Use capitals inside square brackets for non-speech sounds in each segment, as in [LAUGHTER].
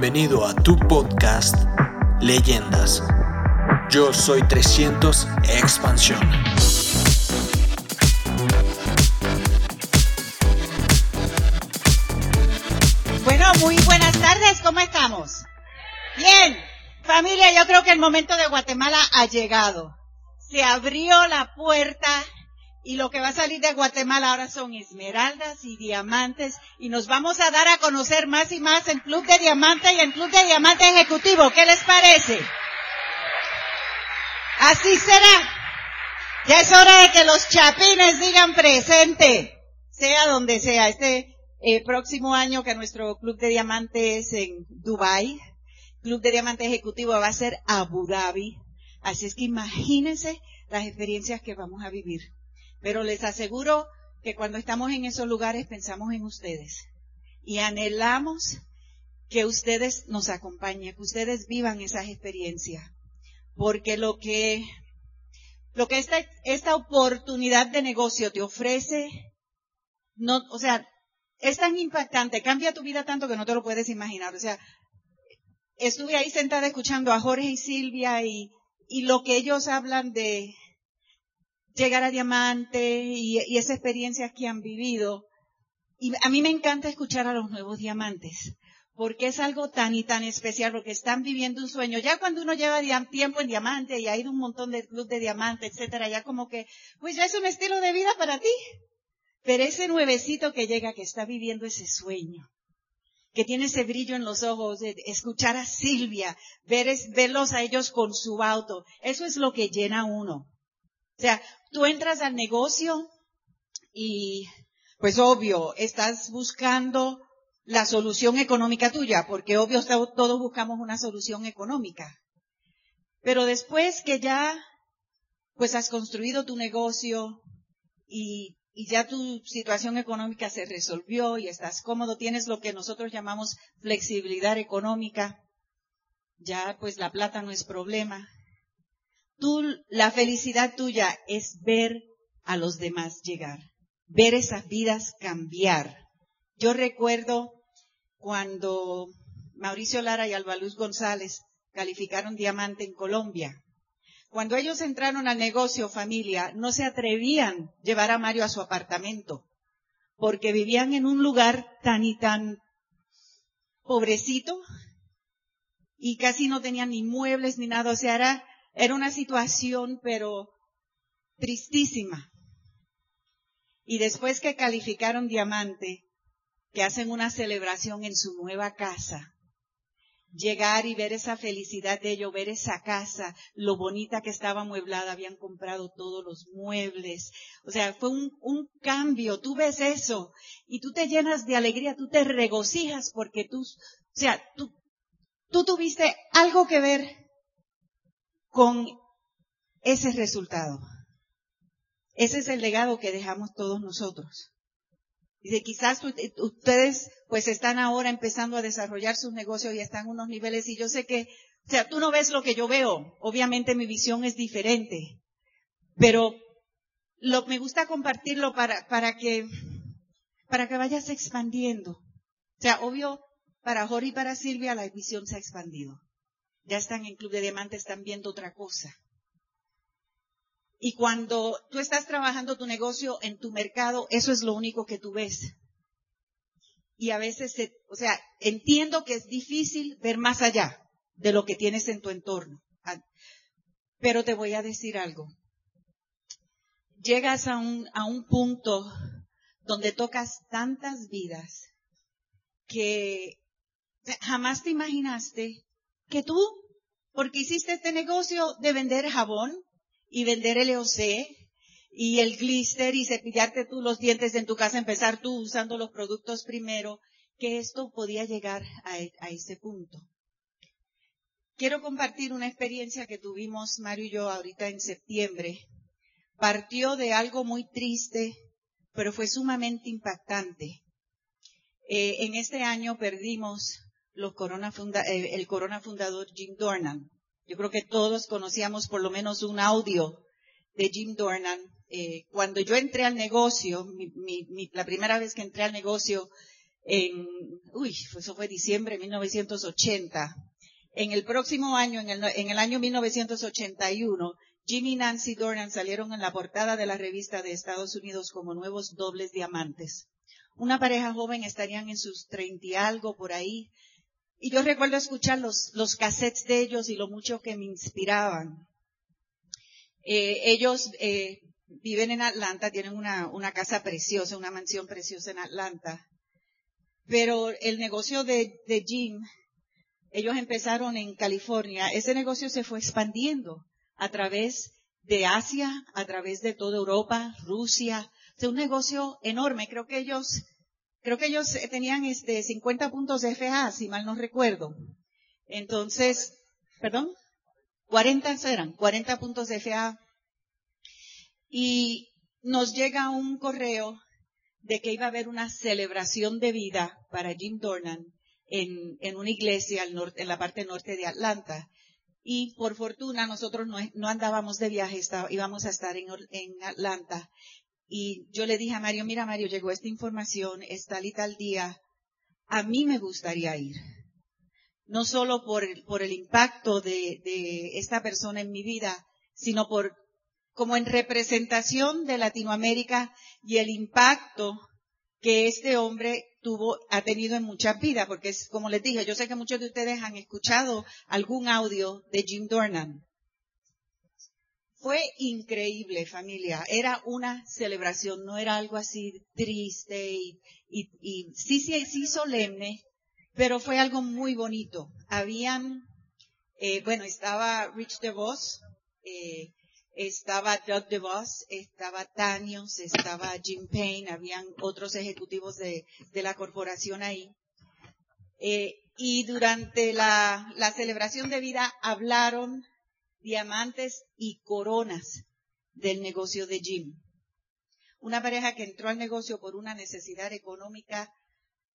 Bienvenido a tu podcast Leyendas. Yo soy 300 Expansión. Bueno, muy buenas tardes, ¿cómo estamos? Bien, familia, yo creo que el momento de Guatemala ha llegado. Se abrió la puerta y lo que va a salir de Guatemala ahora son esmeraldas y diamantes y nos vamos a dar a conocer más y más en Club de Diamante y en Club de Diamante Ejecutivo. ¿Qué les parece? Así será. Ya es hora de que los chapines digan presente, sea donde sea. Este eh, próximo año que nuestro Club de Diamante es en Dubai, Club de Diamante Ejecutivo va a ser Abu Dhabi. Así es que imagínense las experiencias que vamos a vivir. Pero les aseguro que cuando estamos en esos lugares pensamos en ustedes y anhelamos que ustedes nos acompañen, que ustedes vivan esas experiencias. Porque lo que, lo que esta, esta oportunidad de negocio te ofrece, no, o sea, es tan impactante, cambia tu vida tanto que no te lo puedes imaginar. O sea, estuve ahí sentada escuchando a Jorge y Silvia y, y lo que ellos hablan de, llegar a diamante y, esas experiencias que han vivido. Y a mí me encanta escuchar a los nuevos diamantes, porque es algo tan y tan especial, porque están viviendo un sueño. Ya cuando uno lleva tiempo en diamante y ha ido un montón de club de diamante, etcétera, ya como que, pues ya es un estilo de vida para ti. Pero ese nuevecito que llega, que está viviendo ese sueño, que tiene ese brillo en los ojos, escuchar a Silvia, ver, verlos a ellos con su auto, eso es lo que llena uno. O sea, tú entras al negocio y, pues obvio, estás buscando la solución económica tuya, porque obvio todos buscamos una solución económica. Pero después que ya, pues has construido tu negocio y, y ya tu situación económica se resolvió y estás cómodo, tienes lo que nosotros llamamos flexibilidad económica, ya pues la plata no es problema tú, la felicidad tuya es ver a los demás llegar, ver esas vidas cambiar. Yo recuerdo cuando Mauricio Lara y Albaluz González calificaron diamante en Colombia. Cuando ellos entraron al negocio familia, no se atrevían llevar a Mario a su apartamento, porque vivían en un lugar tan y tan pobrecito y casi no tenían ni muebles ni nada. O sea, era era una situación, pero tristísima. Y después que calificaron diamante, que hacen una celebración en su nueva casa, llegar y ver esa felicidad de ellos, ver esa casa, lo bonita que estaba amueblada, habían comprado todos los muebles. O sea, fue un, un, cambio. Tú ves eso y tú te llenas de alegría, tú te regocijas porque tú, o sea, tú, tú tuviste algo que ver con ese resultado. Ese es el legado que dejamos todos nosotros. Dice, quizás ustedes pues están ahora empezando a desarrollar sus negocios y están en unos niveles y yo sé que, o sea, tú no ves lo que yo veo. Obviamente mi visión es diferente. Pero lo, me gusta compartirlo para, para que, para que vayas expandiendo. O sea, obvio, para Jorge y para Silvia la visión se ha expandido ya están en Club de Diamantes, están viendo otra cosa. Y cuando tú estás trabajando tu negocio en tu mercado, eso es lo único que tú ves. Y a veces, o sea, entiendo que es difícil ver más allá de lo que tienes en tu entorno. Ah, pero te voy a decir algo. Llegas a un, a un punto donde tocas tantas vidas que jamás te imaginaste que tú, porque hiciste este negocio de vender jabón y vender el EOC y el glister y cepillarte tú los dientes en tu casa, empezar tú usando los productos primero, que esto podía llegar a, a ese punto. Quiero compartir una experiencia que tuvimos Mario y yo ahorita en septiembre. Partió de algo muy triste, pero fue sumamente impactante. Eh, en este año perdimos los corona eh, el corona fundador Jim Dornan. Yo creo que todos conocíamos por lo menos un audio de Jim Dornan. Eh, cuando yo entré al negocio, mi, la primera vez que entré al negocio, en, uy, eso fue diciembre de 1980. En el próximo año, en el, en el año 1981, Jimmy y Nancy Dornan salieron en la portada de la revista de Estados Unidos como nuevos dobles diamantes. Una pareja joven estarían en sus treinta y algo por ahí. Y yo recuerdo escuchar los, los cassettes de ellos y lo mucho que me inspiraban. Eh, ellos eh, viven en Atlanta, tienen una, una casa preciosa, una mansión preciosa en Atlanta. Pero el negocio de, de Jim, ellos empezaron en California, ese negocio se fue expandiendo a través de Asia, a través de toda Europa, Rusia. Es un negocio enorme. Creo que ellos, creo que ellos tenían este 50 puntos de FA, si mal no recuerdo. Entonces, perdón, 40 eran, 40 puntos de FA. Y nos llega un correo de que iba a haber una celebración de vida para Jim Dornan en, una iglesia en la parte norte de Atlanta. Y por fortuna nosotros no, andábamos de viaje, íbamos a estar en, Atlanta. Y yo le dije a Mario, mira Mario, llegó esta información, es tal y tal día. A mí me gustaría ir. No solo por el, por el impacto de, de esta persona en mi vida, sino por como en representación de Latinoamérica y el impacto que este hombre tuvo, ha tenido en muchas vidas, porque es, como les dije, yo sé que muchos de ustedes han escuchado algún audio de Jim Dornan. Fue increíble, familia. Era una celebración, no era algo así triste y, y, sí, sí, sí solemne, pero fue algo muy bonito. Habían, eh, bueno, estaba Rich DeVos, eh, estaba Doug DeVos, estaba Tanios, estaba Jim Payne, habían otros ejecutivos de, la corporación ahí. Eh, y durante la, la celebración de vida hablaron diamantes y coronas del negocio de Jim. Una pareja que entró al negocio por una necesidad económica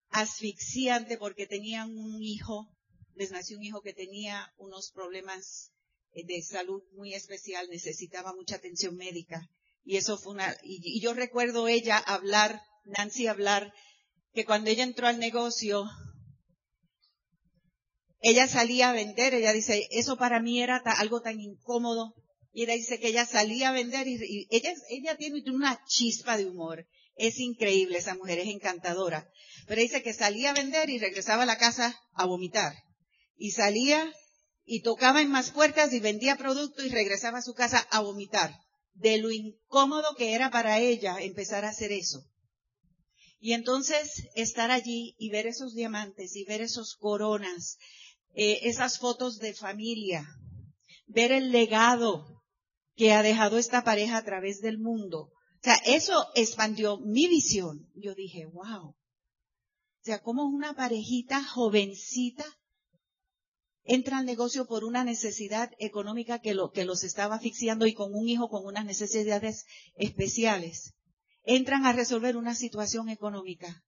asfixiante porque tenían un hijo, les nació un hijo que tenía unos problemas eh, de salud muy especial, necesitaba mucha atención médica. Y eso fue una, y, yo recuerdo ella hablar, Nancy hablar, que cuando ella entró al negocio, ella salía a vender, ella dice, eso para mí era algo tan incómodo. Y ella dice que ella salía a vender y, ella, ella tiene una chispa de humor. Es increíble, esa mujer es encantadora. Pero dice que salía a vender y regresaba a la casa a vomitar. Y salía y tocaba en más puertas y vendía producto y regresaba a su casa a vomitar. De lo incómodo que era para ella empezar a hacer eso. Y entonces estar allí y ver esos diamantes y ver esos coronas, eh, esas fotos de familia, ver el legado que ha dejado esta pareja a través del mundo. O sea, eso expandió mi visión. Yo dije, wow. O sea, como una parejita jovencita entra al negocio por una necesidad económica que, lo, que los estaba asfixiando y con un hijo con unas necesidades especiales. Entran a resolver una situación económica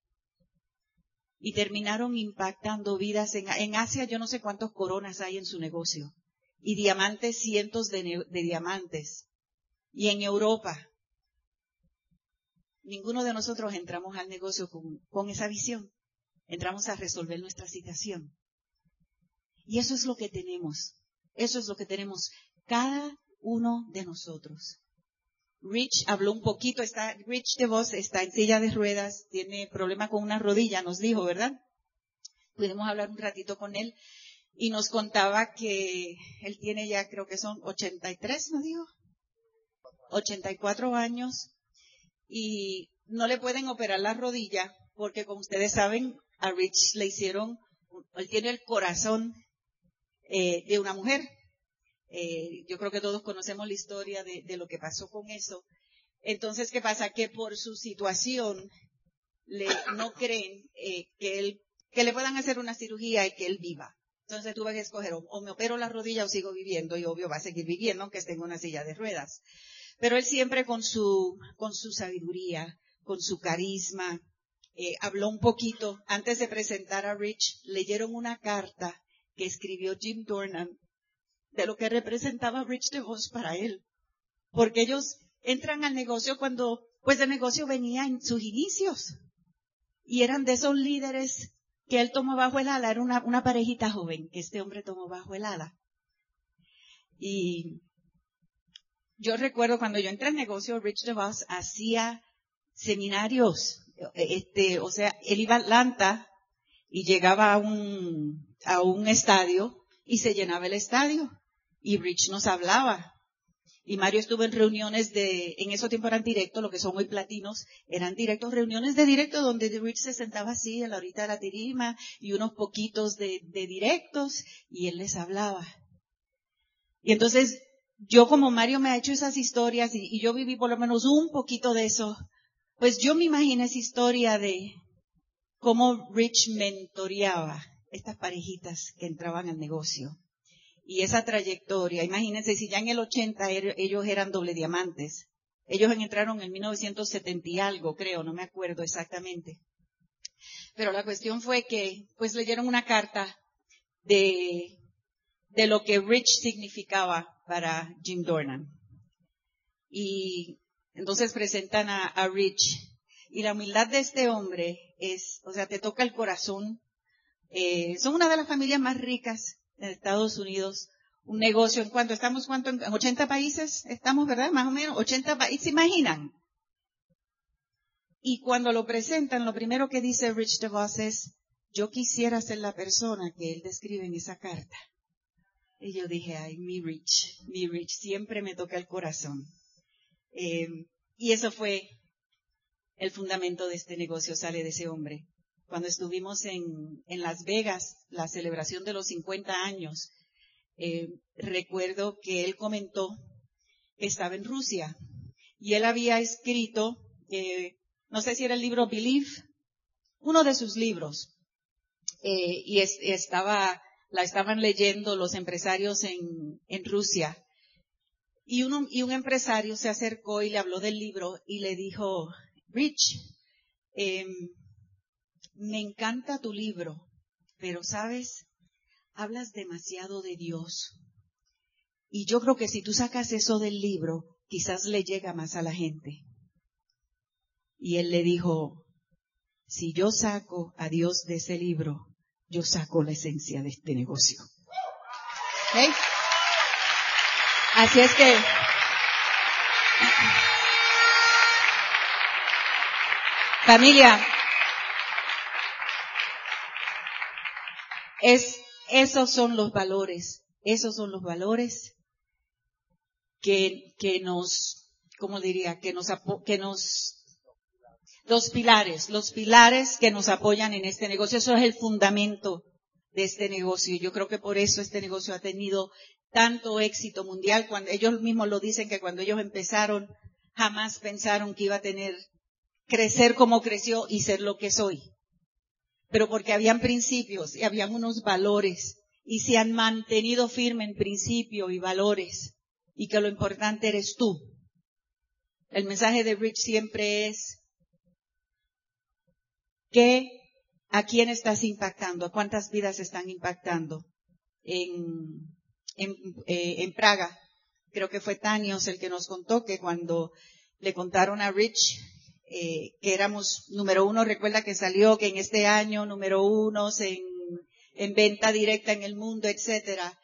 y terminaron impactando vidas. En, en Asia yo no sé cuántos coronas hay en su negocio y diamantes, cientos de, diamantes. Y en Europa, ninguno de nosotros entramos al negocio con esa visión. Entramos a resolver nuestra situación. Y eso es lo que tenemos. Eso es lo que tenemos cada uno de nosotros. Rich habló un poquito, está, Rich de voz está en silla de ruedas, tiene problema con una rodilla, nos dijo, ¿verdad? Pudimos hablar un ratito con él y nos contaba que él tiene ya, creo que son 83, ¿no dijo? 84 años y no le pueden operar la rodilla porque como ustedes saben, a Rich le hicieron, él tiene el corazón eh, de una mujer. Eh, yo creo que todos conocemos la historia de, lo que pasó con eso. Entonces, ¿qué pasa? Que por su situación le, no creen eh, que él, que le puedan hacer una cirugía y que él viva. Entonces tuve que escoger o, me opero la rodilla o sigo viviendo y obvio va a seguir viviendo aunque esté en una silla de ruedas. Pero él siempre con su, con su sabiduría, con su carisma, eh, habló un poquito. Antes de presentar a Rich, leyeron una carta que escribió Jim Dornan de lo que representaba Rich DeVos para él. Porque ellos entran al negocio cuando, pues el negocio venía en sus inicios. Y eran de esos líderes que él tomó bajo el ala, era una, una parejita joven que este hombre tomó bajo el ala. Y yo recuerdo cuando yo entré al negocio, Rich DeVos hacía seminarios, este, o sea, él iba a Atlanta y llegaba a un, a un estadio y se llenaba el estadio. Y Rich nos hablaba. Y Mario estuvo en reuniones de, en esos tiempos eran directos, lo que son hoy platinos, eran directos, reuniones de directo donde Rich se sentaba así en la horita de la tirima y unos poquitos de, directos y él les hablaba. Y entonces, yo como Mario me ha hecho esas historias y, y yo viví por lo menos un poquito de eso, pues yo me imagino esa historia de cómo Rich mentoreaba estas parejitas que entraban al negocio. Y esa trayectoria, imagínense si ya en el 80 er, ellos eran doble diamantes. Ellos entraron en 1970 y algo, creo, no me acuerdo exactamente. Pero la cuestión fue que, pues leyeron una carta de, de lo que Rich significaba para Jim Dornan. Y entonces presentan a, a Rich. Y la humildad de este hombre es, o sea, te toca el corazón eh, son una de las familias más ricas en Estados Unidos. Un negocio en cuanto estamos, ¿cuánto? En 80 países estamos, ¿verdad? Más o menos, 80 países, ¿se imaginan? Y cuando lo presentan, lo primero que dice Rich DeVos es, yo quisiera ser la persona que él describe en esa carta. Y yo dije, ay, mi Rich, mi Rich, siempre me toca el corazón. Eh, y eso fue el fundamento de este negocio, sale de ese hombre cuando estuvimos en, Las Vegas, la celebración de los 50 años, eh, recuerdo que él comentó que estaba en Rusia y él había escrito, eh, no sé si era el libro Believe, uno de sus libros, eh, y estaba, la estaban leyendo los empresarios en, Rusia. Y, un empresario se acercó y le habló del libro y le dijo, Rich, eh, me encanta tu libro, pero sabes, hablas demasiado de Dios. Y yo creo que si tú sacas eso del libro, quizás le llega más a la gente. Y él le dijo, si yo saco a Dios de ese libro, yo saco la esencia de este negocio. Así es que familia, Es, esos son los valores, esos son los valores que, que nos, ¿cómo diría? Que nos, que nos, los pilares, los pilares que nos apoyan en este negocio. Eso es el fundamento de este negocio. Yo creo que por eso este negocio ha tenido tanto éxito mundial. Cuando ellos mismos lo dicen que cuando ellos empezaron, jamás pensaron que iba a tener, crecer como creció y ser lo que soy pero porque habían principios y habían unos valores y se han mantenido firme en principios y valores y que lo importante eres tú. El mensaje de Rich siempre es que a quién estás impactando, a cuántas vidas están impactando. En, en, eh, en Praga, creo que fue Tanios el que nos contó que cuando le contaron a Rich eh, que éramos número uno, recuerda que salió que en este año número uno en, en venta directa en el mundo, etcétera,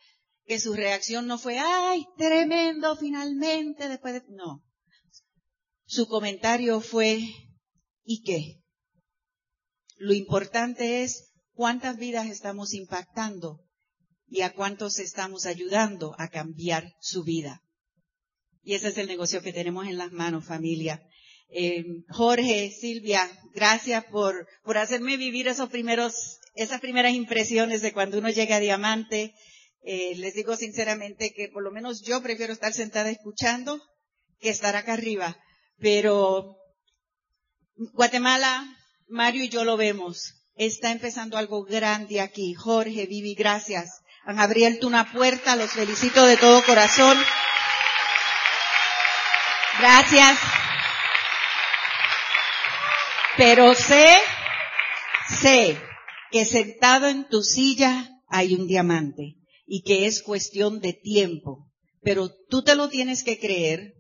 que su reacción no fue, ay, tremendo, finalmente, después de, no. Su comentario fue, ¿y qué? Lo importante es cuántas vidas estamos impactando y a cuántos estamos ayudando a cambiar su vida. Y ese es el negocio que tenemos en las manos, familia. Eh, Jorge, Silvia, gracias por, por hacerme vivir esos primeros, esas primeras impresiones de cuando uno llega a Diamante. Eh, les digo sinceramente que por lo menos yo prefiero estar sentada escuchando que estar acá arriba. Pero Guatemala, Mario y yo lo vemos. Está empezando algo grande aquí. Jorge, Vivi, gracias. Han abierto una puerta, los felicito de todo corazón. Gracias. Pero sé, sé que sentado en tu silla hay un diamante y que es cuestión de tiempo. Pero tú te lo tienes que creer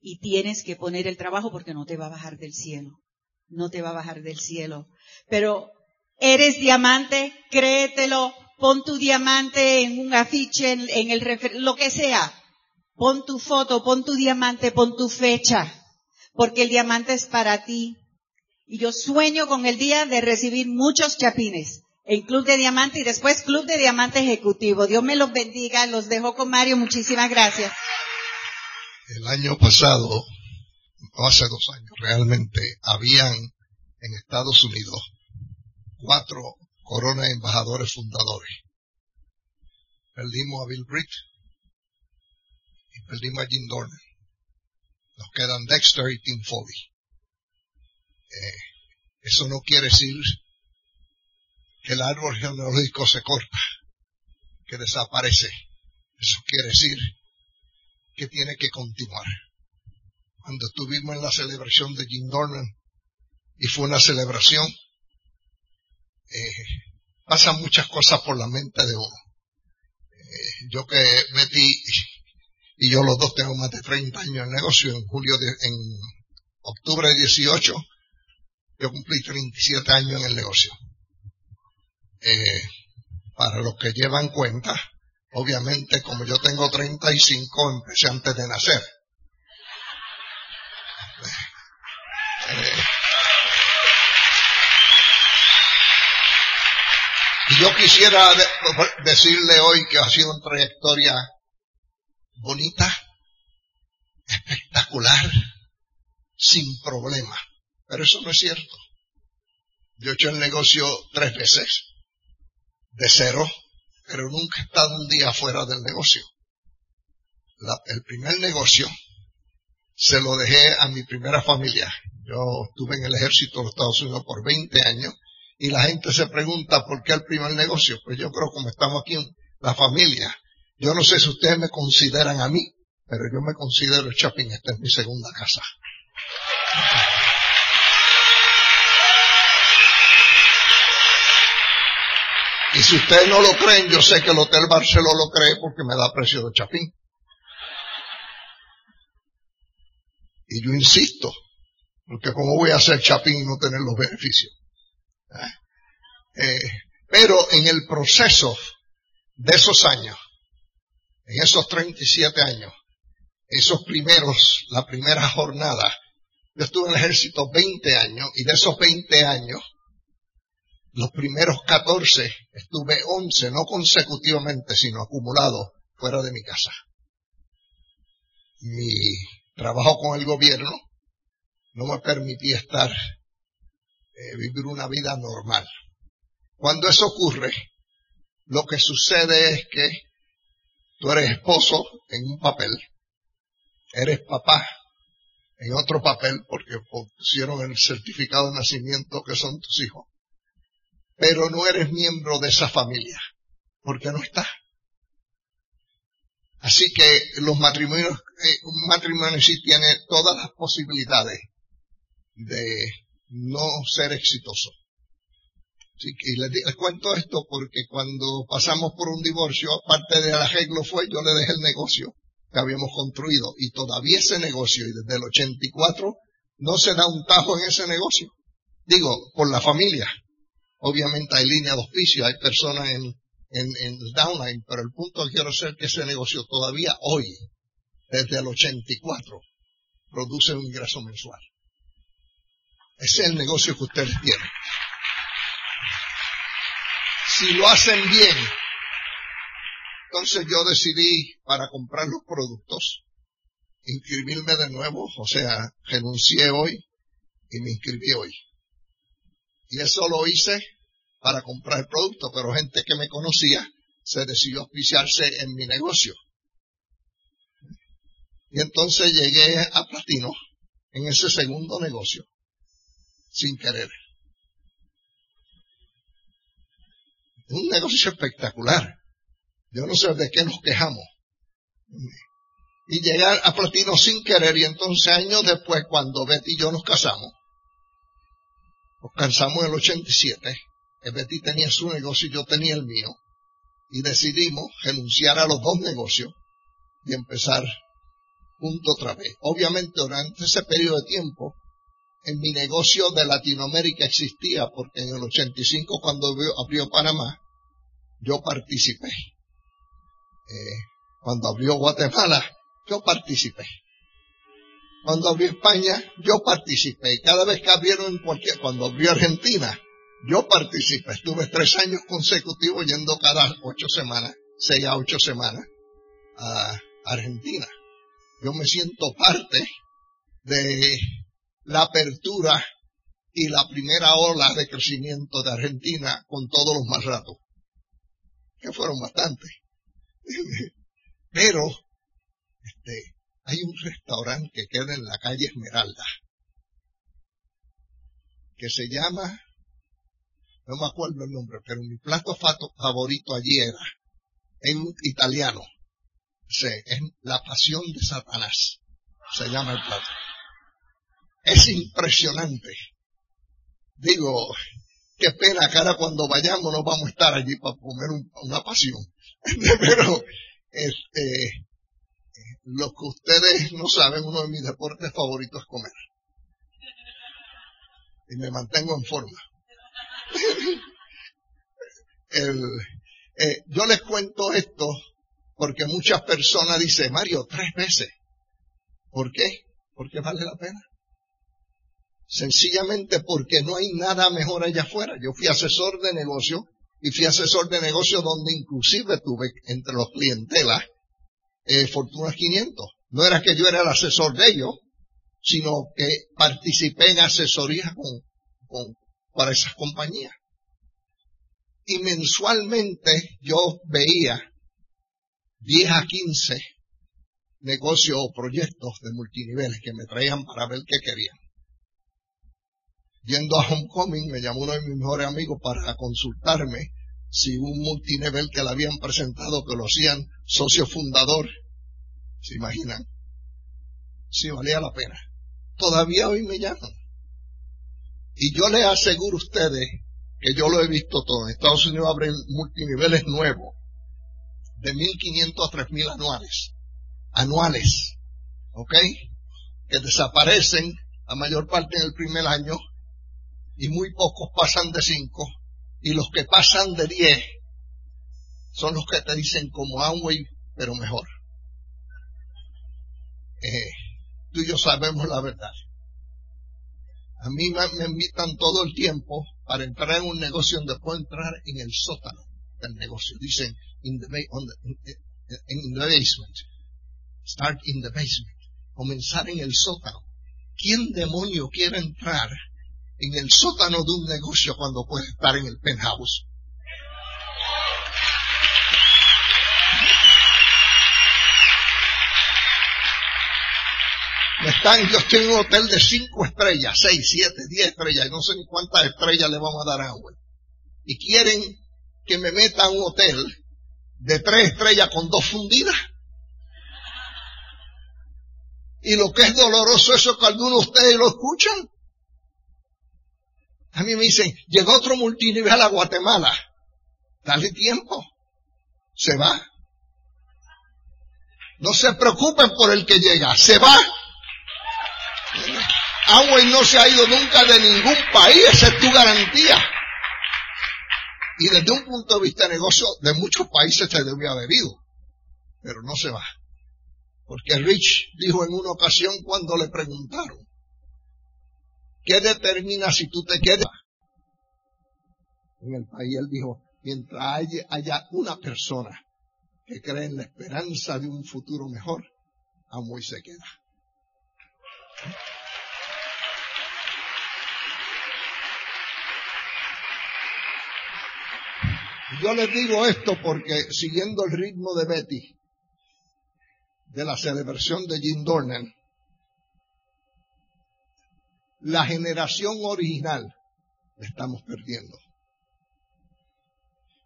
y tienes que poner el trabajo porque no te va a bajar del cielo. no te va a bajar del cielo. Pero eres diamante, créetelo, pon tu diamante en un afiche, en, el refer lo que sea. Pon tu foto, pon tu diamante, pon tu fecha, porque el diamante es para ti. Y yo sueño con el día de recibir muchos chapines en Club de Diamante y después Club de Diamante Ejecutivo. Dios me los bendiga, los dejo con Mario, muchísimas gracias. El año pasado, hace dos años realmente, habían en Estados Unidos cuatro Corona embajadores fundadores. Perdimos a Bill Britt y perdimos a Jim Dornan. Nos quedan Dexter y Tim Foley. Eh, eso no quiere decir que el árbol genealógico se corta, que desaparece. Eso quiere decir que tiene que continuar. Cuando estuvimos en la celebración de Jim Dornan, y fue una celebración, eh, pasan muchas cosas por la mente de uno. Eh, yo que metí, y yo los dos tengo más de 30 años en negocio, en julio de, en octubre de 18, yo cumplí 37 años en el negocio. Eh, para los que llevan cuenta, obviamente como yo tengo 35, empecé antes de nacer. Eh, y yo quisiera decirle hoy que ha sido una trayectoria bonita, espectacular, sin problema. Pero eso no es cierto. Yo he hecho el negocio tres veces de cero, pero nunca he estado un día fuera del negocio. el primer negocio se lo dejé a mi primera familia. Yo estuve en el ejército de los Estados Unidos por 20 años y la gente se pregunta por qué el primer negocio. Pues yo creo como estamos aquí en la familia, yo no sé si ustedes me consideran a mí, pero yo me considero Chapin, esta es mi segunda casa. Si ustedes no lo creen, yo sé que el Hotel Barceló lo cree porque me da precio de chapín. Y yo insisto, porque cómo voy a hacer chapín y no tener los beneficios. ¿Eh? Eh, pero en el proceso de esos años, en esos 37 años, esos primeros, la primera jornada, yo estuve en el ejército 20 años y de esos 20 años, los primeros 14 estuve 11, no consecutivamente, sino acumulado fuera de mi casa. Mi trabajo con el gobierno no me permitía estar, eh, vivir una vida normal. Cuando eso ocurre, lo que sucede es que tú eres esposo en un papel, eres papá en otro papel porque pusieron el certificado de nacimiento que son tus hijos pero no eres miembro de esa familia, porque no está. Así que los matrimonios, eh, un matrimonio sí tiene todas las posibilidades de no ser exitoso. Así que les, les, cuento esto porque cuando pasamos por un divorcio, aparte del arreglo fue, yo le dejé el negocio que habíamos construido y todavía ese negocio y desde el 84 no se da un tajo en ese negocio. Digo, por la familia. Obviamente hay línea de auspicio, hay personas en, en, en downline, pero el punto que quiero hacer que ese negocio todavía hoy, desde el 84, produce un ingreso mensual. Ese es el negocio que ustedes tienen. Si lo hacen bien, entonces yo decidí para comprar los productos, inscribirme de nuevo, o sea, renuncié hoy y me inscribí hoy. Y eso lo hice para comprar el producto, pero gente que me conocía se decidió auspiciarse en mi negocio. Y entonces llegué a Platino en ese segundo negocio, sin querer. Un negocio espectacular. Yo no sé de qué nos quejamos. Y llegar a Platino sin querer y entonces años después cuando Betty y yo nos casamos, nos casamos en el 87, Betty tenía su negocio y yo tenía el mío. Y decidimos renunciar a los dos negocios y empezar junto otra vez. Obviamente durante ese periodo de tiempo en mi negocio de Latinoamérica existía, porque en el 85 cuando abrió Panamá, yo participé. Eh, cuando abrió Guatemala, yo participé. Cuando abrió España, yo participé. Y cada vez que abrieron en cualquier, cuando abrió Argentina, yo participé. Estuve tres años consecutivos yendo cada ocho semanas, seis a ocho semanas, a Argentina. Yo me siento parte de la apertura y la primera ola de crecimiento de Argentina con todos los más ratos, que fueron bastantes. [LAUGHS] Pero, este, hay un restaurante que queda en la calle Esmeralda, que se llama, no me acuerdo el nombre, pero mi plato favorito allí era, en italiano, es la pasión de Satanás, se llama el plato. Es impresionante. Digo, qué pena cara cuando vayamos no vamos a estar allí para comer una pasión. [LAUGHS] Pero, este, lo que ustedes no saben, uno de mis deportes favoritos es comer. Y me mantengo en forma. Eh, yo les cuento esto porque muchas personas dicen, Mario, tres veces. ¿Por qué? Porque vale la pena. Sencillamente porque no hay nada mejor allá afuera. Yo fui asesor de negocio y fui asesor de negocio donde inclusive tuve entre los clientelas eh, Fortunas 500. No era que yo era el asesor de ellos, sino que participé en asesoría con, con, para esas compañías. Y mensualmente yo veía 10 a 15 negocios o proyectos de multiniveles que me traían para ver qué querían. Yendo a Homecoming, me llamó uno de mis mejores amigos para consultarme si un multinivel que le habían presentado, que lo hacían socio fundador, ¿se imaginan? Si valía la pena. Todavía hoy me llaman. Y yo les aseguro a ustedes que yo lo he visto todo. En Estados Unidos abren multiniveles nuevos de 1.500 a 3.000 anuales. Anuales. ¿Ok? Que desaparecen la mayor parte en el primer año y muy pocos pasan de 5 y los que pasan de 10 son los que te dicen como Amway, pero mejor. Eh, tú y yo sabemos la verdad. A mí me, invitan todo el tiempo para entrar en un negocio donde puedo entrar en el sótano del negocio. Dicen, in the, in the basement. Start in the basement. Comenzar en el sótano. ¿Quién demonio quiere entrar en el sótano de un negocio cuando puede estar en el penthouse. Están, yo estoy en un hotel de cinco estrellas, seis, siete, diez estrellas, no sé ni cuántas estrellas le vamos a dar a agua. Y quieren que me meta a un hotel de tres estrellas con dos fundidas. Y lo que es doloroso eso que algunos de ustedes lo escuchan. A mí me dicen, llegó otro multinivel a Guatemala. Dale tiempo. Se va. No se preocupen por el que llega. Se va. Amway no se ha ido nunca de ningún país. Esa es tu garantía. Y desde un punto de vista de negocio, de muchos países se debió haber ido. Pero no se va. Porque Rich dijo en una ocasión cuando le preguntaron, ¿Qué determina si tú te quedas? En el país él dijo, mientras haya, una persona que cree en la esperanza de un futuro mejor, amo y se queda. Yo les digo esto porque siguiendo el ritmo de Betty, de la celebración de Jim Dornan, la generación original la estamos perdiendo.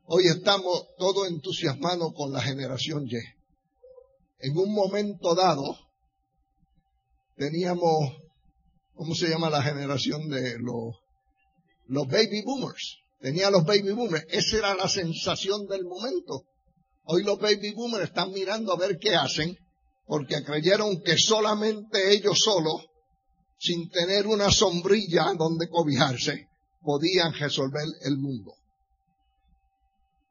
Hoy estamos todos entusiasmados con la generación Y. En un momento dado teníamos, ¿cómo se llama la generación de los, los baby boomers? Tenía los baby boomers. Esa era la sensación del momento. Hoy los baby boomers están mirando a ver qué hacen porque creyeron que solamente ellos solos sin tener una sombrilla donde cobijarse, podían resolver el mundo.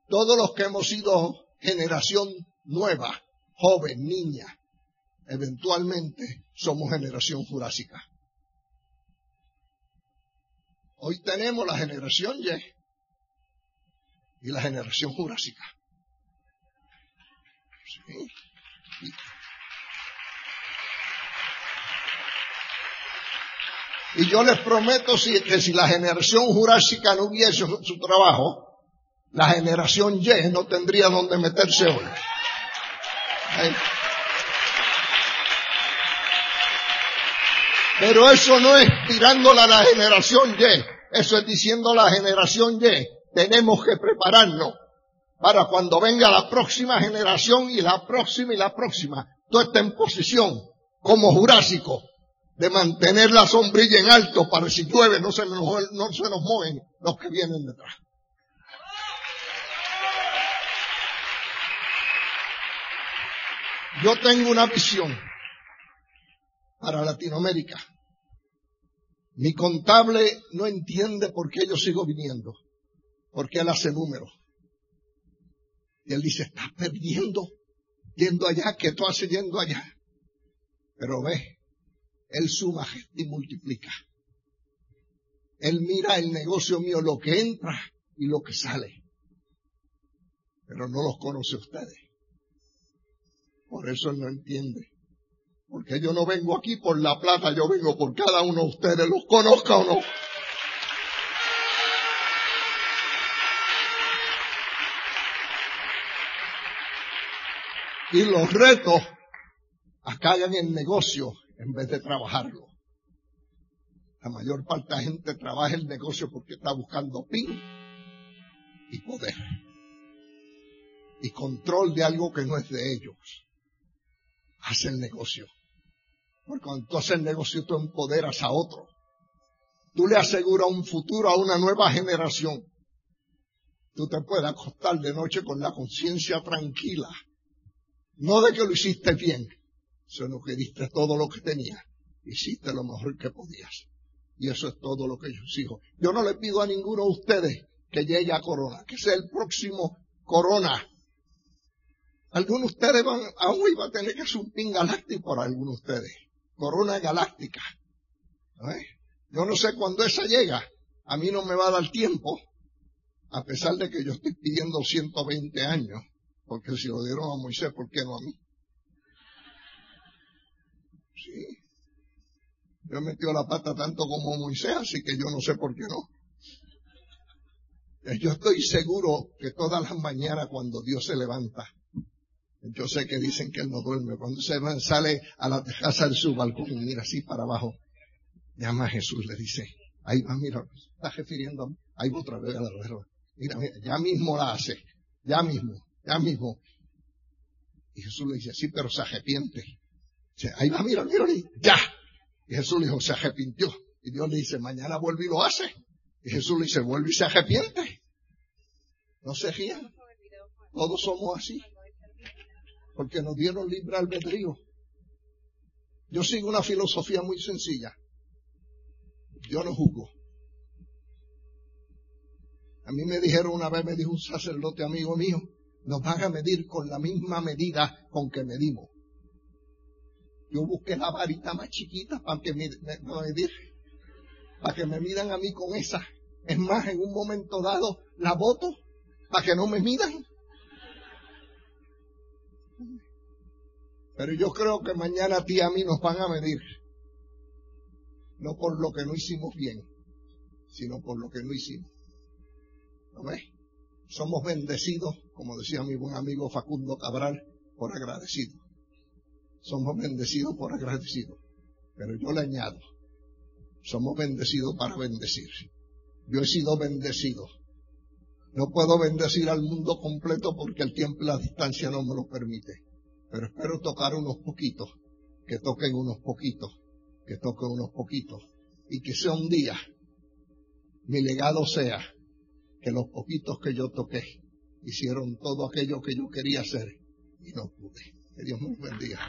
Todos los que hemos sido generación nueva, joven, niña, eventualmente somos generación jurásica. Hoy tenemos la generación Y y la generación jurásica. Y yo les prometo que si la generación jurásica no hubiese su trabajo, la generación Y no tendría donde meterse hoy. Pero eso no es tirándola a la generación Y, eso es diciendo a la generación Y, tenemos que prepararnos para cuando venga la próxima generación y la próxima y la próxima, tú estés en posición como jurásico de mantener la sombrilla en alto para si llueve no se nos, no se nos mueven los que vienen detrás. Yo tengo una visión para Latinoamérica. Mi contable no entiende por qué yo sigo viniendo, porque él hace números. Y él dice, estás perdiendo yendo allá, que tú haces yendo allá. Pero ve, él suma y multiplica. Él mira el negocio mío, lo que entra y lo que sale. Pero no los conoce ustedes. Por eso él no entiende. Porque yo no vengo aquí por la plata, yo vengo por cada uno de ustedes, los conozca o no. Y los retos acá en el negocio en vez de trabajarlo. La mayor parte de la gente trabaja el negocio porque está buscando pin y poder. Y control de algo que no es de ellos. Hace el negocio. Porque cuando tú haces el negocio, tú empoderas a otro. Tú le aseguras un futuro a una nueva generación. Tú te puedes acostar de noche con la conciencia tranquila. No de que lo hiciste bien, sino que diste todo lo que tenías. Hiciste lo mejor que podías. Y eso es todo lo que yo exijo. Yo no le pido a ninguno de ustedes que llegue a Corona, que sea el próximo Corona. Algunos de ustedes van, aún iba a tener que hacer un pin galáctico por algunos de ustedes corona galáctica. Yo no sé cuándo esa llega. A mí no me va a dar tiempo, a pesar de que yo estoy pidiendo 120 años, porque si lo dieron a Moisés, ¿por qué no a mí? Sí. Yo he la pata tanto como Moisés, así que yo no sé por qué no. Yo estoy seguro que todas las mañanas cuando Dios se levanta, yo sé que dicen que él no duerme. Cuando se sale a la terraza de su balcón y mira así para abajo, llama a Jesús, le dice, ahí va, mira, está refiriendo a mí, ahí va otra vez a la rueda. Mira, mira, ya mismo la hace, ya mismo, ya mismo. Y Jesús le dice, sí, pero se arrepiente. Dice, ahí va, mira, mira, ya. Y Jesús le dijo, se arrepintió. Y Dios le dice, mañana vuelve y lo hace. Y Jesús le dice, vuelve y se arrepiente. No se rían. Todos somos así porque nos dieron libre albedrío. Yo sigo una filosofía muy sencilla. Yo no juzgo. A mí me dijeron una vez, me dijo un sacerdote amigo mío, nos van a medir con la misma medida con que medimos. Yo busqué la varita más chiquita para que me, medir, para que me midan a mí con esa. Es más, en un momento dado la voto para que no me midan. Pero yo creo que mañana a ti y a mí nos van a medir. No por lo que no hicimos bien, sino por lo que no hicimos. ¿No ves? Somos bendecidos, como decía mi buen amigo Facundo Cabral, por agradecido. Somos bendecidos por agradecido. Pero yo le añado, somos bendecidos para bendecir. Yo he sido bendecido. No puedo bendecir al mundo completo porque el tiempo y la distancia no me lo permite. Pero espero tocar unos poquitos, que toquen unos poquitos, que toquen unos poquitos. Y que sea un día, mi legado sea que los poquitos que yo toqué hicieron todo aquello que yo quería hacer y no pude. Que Dios me bendiga.